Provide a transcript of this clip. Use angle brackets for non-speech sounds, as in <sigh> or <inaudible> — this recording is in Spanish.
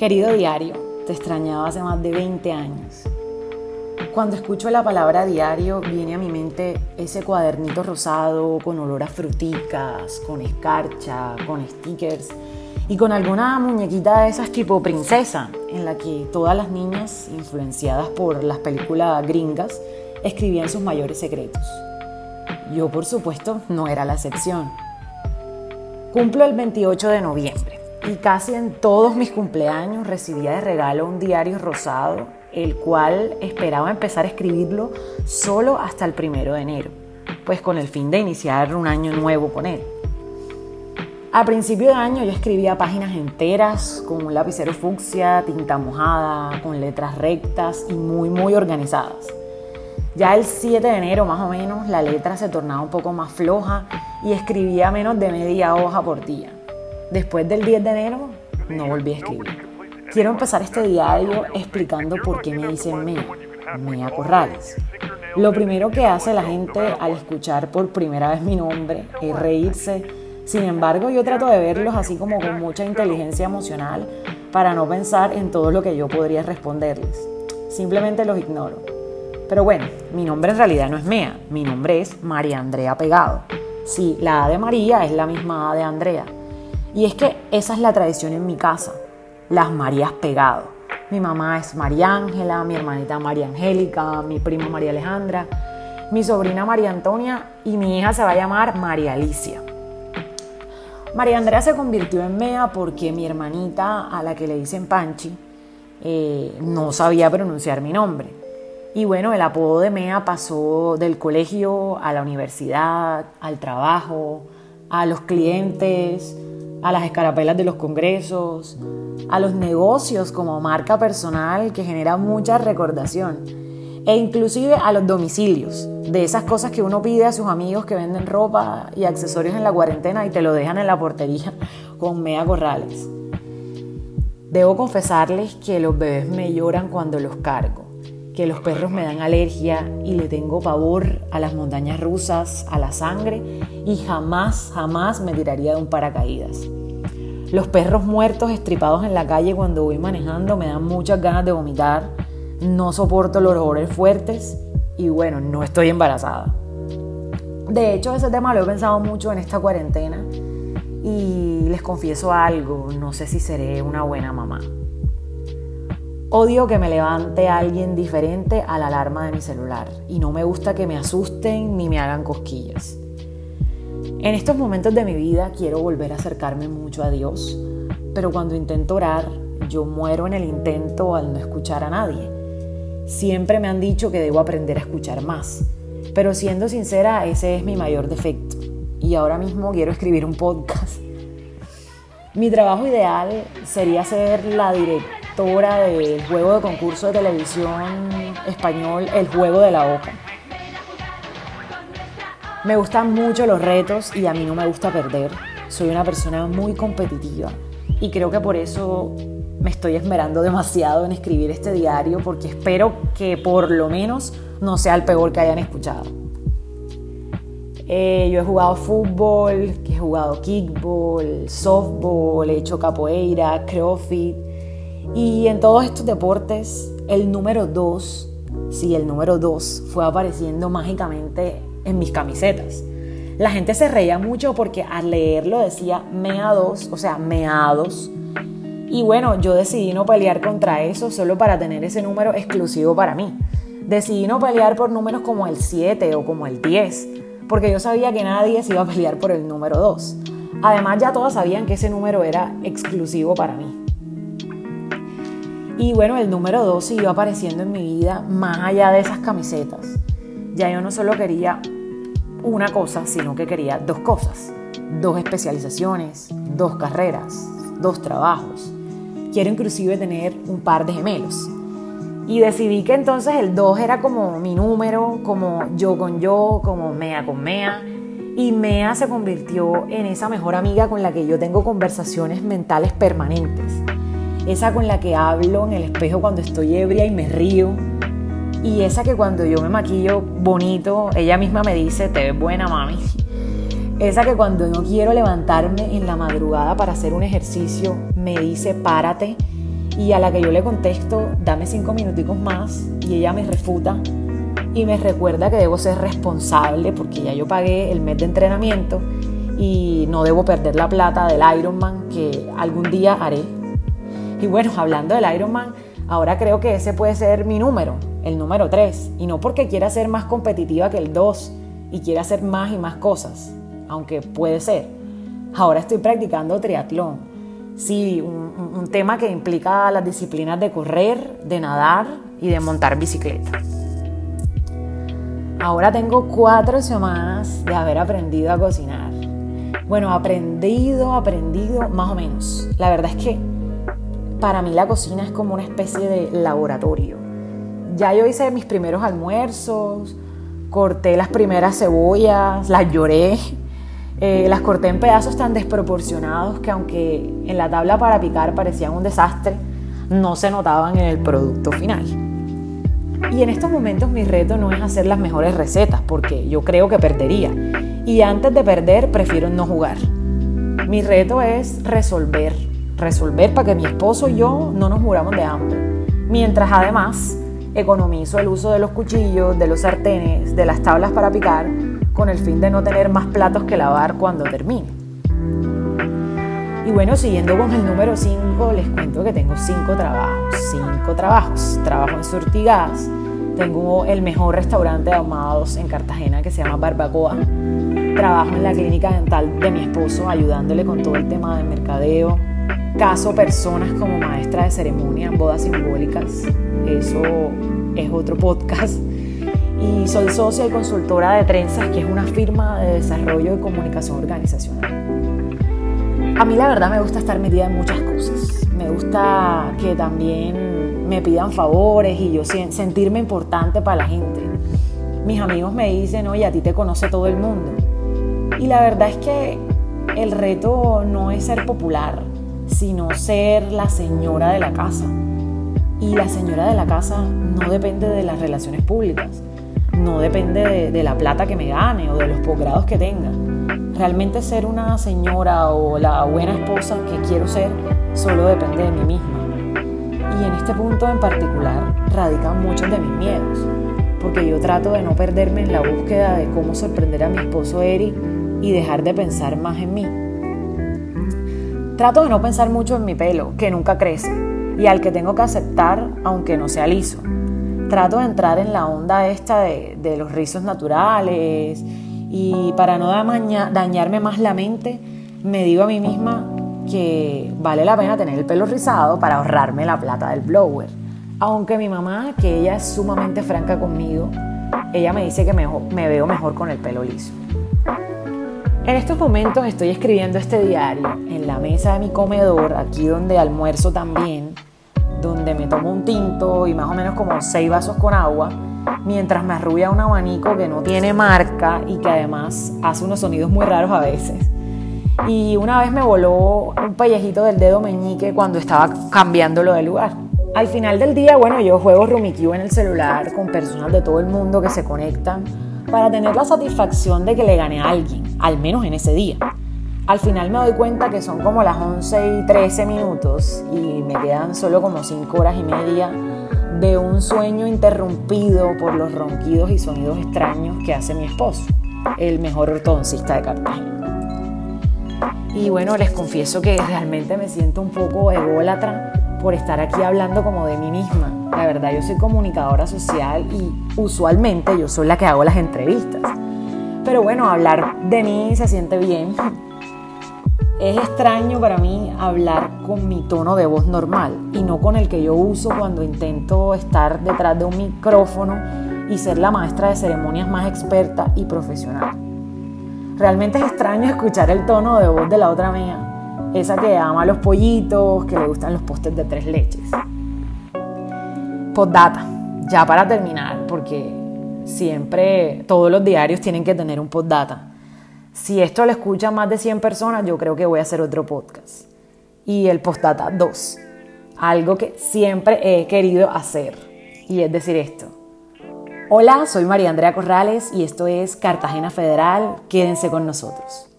Querido diario, te extrañaba hace más de 20 años. Cuando escucho la palabra diario, viene a mi mente ese cuadernito rosado con olor a fruticas, con escarcha, con stickers y con alguna muñequita de esas tipo princesa, en la que todas las niñas, influenciadas por las películas gringas, escribían sus mayores secretos. Yo, por supuesto, no era la excepción. Cumplo el 28 de noviembre y casi en todos mis cumpleaños recibía de regalo un diario rosado, el cual esperaba empezar a escribirlo solo hasta el primero de enero, pues con el fin de iniciar un año nuevo con él. A principio de año yo escribía páginas enteras con un lapicero fucsia, tinta mojada, con letras rectas y muy muy organizadas. Ya el 7 de enero más o menos la letra se tornaba un poco más floja y escribía menos de media hoja por día. Después del 10 de enero no volví a escribir. Quiero empezar este diario explicando por qué me dicen Mea, Mea Corrales. Lo primero que hace la gente al escuchar por primera vez mi nombre es reírse. Sin embargo, yo trato de verlos así como con mucha inteligencia emocional para no pensar en todo lo que yo podría responderles. Simplemente los ignoro. Pero bueno, mi nombre en realidad no es Mea, mi nombre es María Andrea Pegado. Sí, la A de María es la misma A de Andrea. Y es que esa es la tradición en mi casa, las Marías pegado. Mi mamá es María Ángela, mi hermanita María Angélica, mi prima María Alejandra, mi sobrina María Antonia y mi hija se va a llamar María Alicia. María Andrea se convirtió en Mea porque mi hermanita, a la que le dicen Panchi, eh, no sabía pronunciar mi nombre. Y bueno, el apodo de Mea pasó del colegio a la universidad, al trabajo, a los clientes, a las escarapelas de los congresos, a los negocios como marca personal que genera mucha recordación e inclusive a los domicilios, de esas cosas que uno pide a sus amigos que venden ropa y accesorios en la cuarentena y te lo dejan en la portería <laughs> con mea corrales. Debo confesarles que los bebés me lloran cuando los cargo, que los perros me dan alergia y le tengo pavor a las montañas rusas, a la sangre y jamás, jamás me tiraría de un paracaídas. Los perros muertos estripados en la calle cuando voy manejando me dan muchas ganas de vomitar. No soporto los olores fuertes y bueno, no estoy embarazada. De hecho, ese tema lo he pensado mucho en esta cuarentena y les confieso algo, no sé si seré una buena mamá. Odio que me levante alguien diferente a la alarma de mi celular y no me gusta que me asusten ni me hagan cosquillas. En estos momentos de mi vida quiero volver a acercarme mucho a Dios, pero cuando intento orar, yo muero en el intento al no escuchar a nadie. Siempre me han dicho que debo aprender a escuchar más, pero siendo sincera, ese es mi mayor defecto. Y ahora mismo quiero escribir un podcast. Mi trabajo ideal sería ser la directora del juego de concurso de televisión español El Juego de la Oca me gustan mucho los retos y a mí no me gusta perder. Soy una persona muy competitiva y creo que por eso me estoy esmerando demasiado en escribir este diario porque espero que por lo menos no sea el peor que hayan escuchado. Eh, yo he jugado fútbol, he jugado kickball, softball, he hecho capoeira, crossfit y en todos estos deportes el número 2, sí, el número 2 fue apareciendo mágicamente en mis camisetas. La gente se reía mucho porque al leerlo decía MEA2, o sea, MEA2. Y bueno, yo decidí no pelear contra eso solo para tener ese número exclusivo para mí. Decidí no pelear por números como el 7 o como el 10, porque yo sabía que nadie se iba a pelear por el número 2. Además ya todos sabían que ese número era exclusivo para mí. Y bueno, el número 2 siguió apareciendo en mi vida más allá de esas camisetas. Ya yo no solo quería una cosa, sino que quería dos cosas, dos especializaciones, dos carreras, dos trabajos. Quiero inclusive tener un par de gemelos. Y decidí que entonces el 2 era como mi número, como yo con yo, como mea con mea. Y mea se convirtió en esa mejor amiga con la que yo tengo conversaciones mentales permanentes. Esa con la que hablo en el espejo cuando estoy ebria y me río y esa que cuando yo me maquillo bonito, ella misma me dice, te ves buena mami. Esa que cuando no quiero levantarme en la madrugada para hacer un ejercicio, me dice, párate. Y a la que yo le contesto, dame cinco minuticos más, y ella me refuta y me recuerda que debo ser responsable porque ya yo pagué el mes de entrenamiento y no debo perder la plata del Ironman que algún día haré. Y bueno, hablando del Ironman, ahora creo que ese puede ser mi número, el número 3, y no porque quiera ser más competitiva que el 2 y quiera hacer más y más cosas, aunque puede ser. Ahora estoy practicando triatlón. Sí, un, un tema que implica las disciplinas de correr, de nadar y de montar bicicleta. Ahora tengo cuatro semanas de haber aprendido a cocinar. Bueno, aprendido, aprendido, más o menos. La verdad es que para mí la cocina es como una especie de laboratorio. Ya yo hice mis primeros almuerzos, corté las primeras cebollas, las lloré, eh, las corté en pedazos tan desproporcionados que aunque en la tabla para picar parecían un desastre, no se notaban en el producto final. Y en estos momentos mi reto no es hacer las mejores recetas, porque yo creo que perdería. Y antes de perder, prefiero no jugar. Mi reto es resolver, resolver para que mi esposo y yo no nos muramos de hambre. Mientras además economizo el uso de los cuchillos, de los sartenes, de las tablas para picar, con el fin de no tener más platos que lavar cuando termine. Y bueno, siguiendo con el número 5, les cuento que tengo 5 trabajos. 5 trabajos. Trabajo en Surtigas, tengo el mejor restaurante de ahumados en Cartagena que se llama Barbacoa. Trabajo en la clínica dental de mi esposo ayudándole con todo el tema de mercadeo. Caso personas como maestra de ceremonia bodas simbólicas. Eso es otro podcast. Y soy socia y consultora de Trenzas, que es una firma de desarrollo y comunicación organizacional. A mí la verdad me gusta estar metida en muchas cosas. Me gusta que también me pidan favores y yo sentirme importante para la gente. Mis amigos me dicen, oye, a ti te conoce todo el mundo. Y la verdad es que el reto no es ser popular, sino ser la señora de la casa. Y la señora de la casa no depende de las relaciones públicas, no depende de, la plata que me gane o de los posgrados que tenga. Realmente ser una señora o la buena esposa que quiero ser solo depende de mí misma. Y en este punto en particular radican muchos de mis miedos, porque yo trato de no perderme en la búsqueda de cómo sorprender a mi esposo Eric y dejar de pensar más en mí. Trato de no pensar mucho en mi pelo, que nunca crece, y al que tengo que aceptar aunque no sea liso. Trato de entrar en la onda esta de, los rizos naturales y para no dañarme más la mente, me digo a mí misma que vale la pena tener el pelo rizado para ahorrarme la plata del blower. Aunque mi mamá, que ella es sumamente franca conmigo, ella me dice que me veo mejor con el pelo liso. En estos momentos estoy escribiendo este diario en la mesa de mi comedor, aquí donde almuerzo también, donde me tomo un tinto y más o menos como seis vasos con agua, mientras me arrulla un abanico que no tiene marca y que además hace unos sonidos muy raros a veces y una vez me voló un pellejito del dedo meñique cuando estaba cambiándolo de lugar. Al final del día, bueno, yo juego Rummikub en el celular con personas de todo el mundo que se conectan para tener la satisfacción de que le gané a alguien, al menos en ese día. Al final me doy cuenta que son como las 11 y 13 minutos y me quedan solo como 5 horas y media de un sueño interrumpido por los ronquidos y sonidos extraños que hace mi esposo, el mejor ortodoncista de Cartagena. Y bueno, les confieso que realmente me siento un poco ególatra por estar aquí hablando como de mí misma. La verdad, yo soy comunicadora social y usualmente yo soy la que hago las entrevistas. Pero bueno, hablar de mí se siente bien. Es extraño para mí hablar con mi tono de voz normal y no con el que yo uso cuando intento estar detrás de un micrófono y ser la maestra de ceremonias más experta y profesional. Realmente es extraño escuchar el tono de voz de la otra mía, esa que ama los pollitos, que le gustan los postes de tres leches. Postdata, ya para terminar, porque siempre todos los diarios tienen que tener un postdata. Si esto lo escuchan más de 100 personas, yo creo que voy a hacer otro podcast. Y el postdata 2, algo que siempre he querido hacer, y es decir esto. Hola, soy María Andrea Corrales y esto es Cartagena Federal. Quédense con nosotros.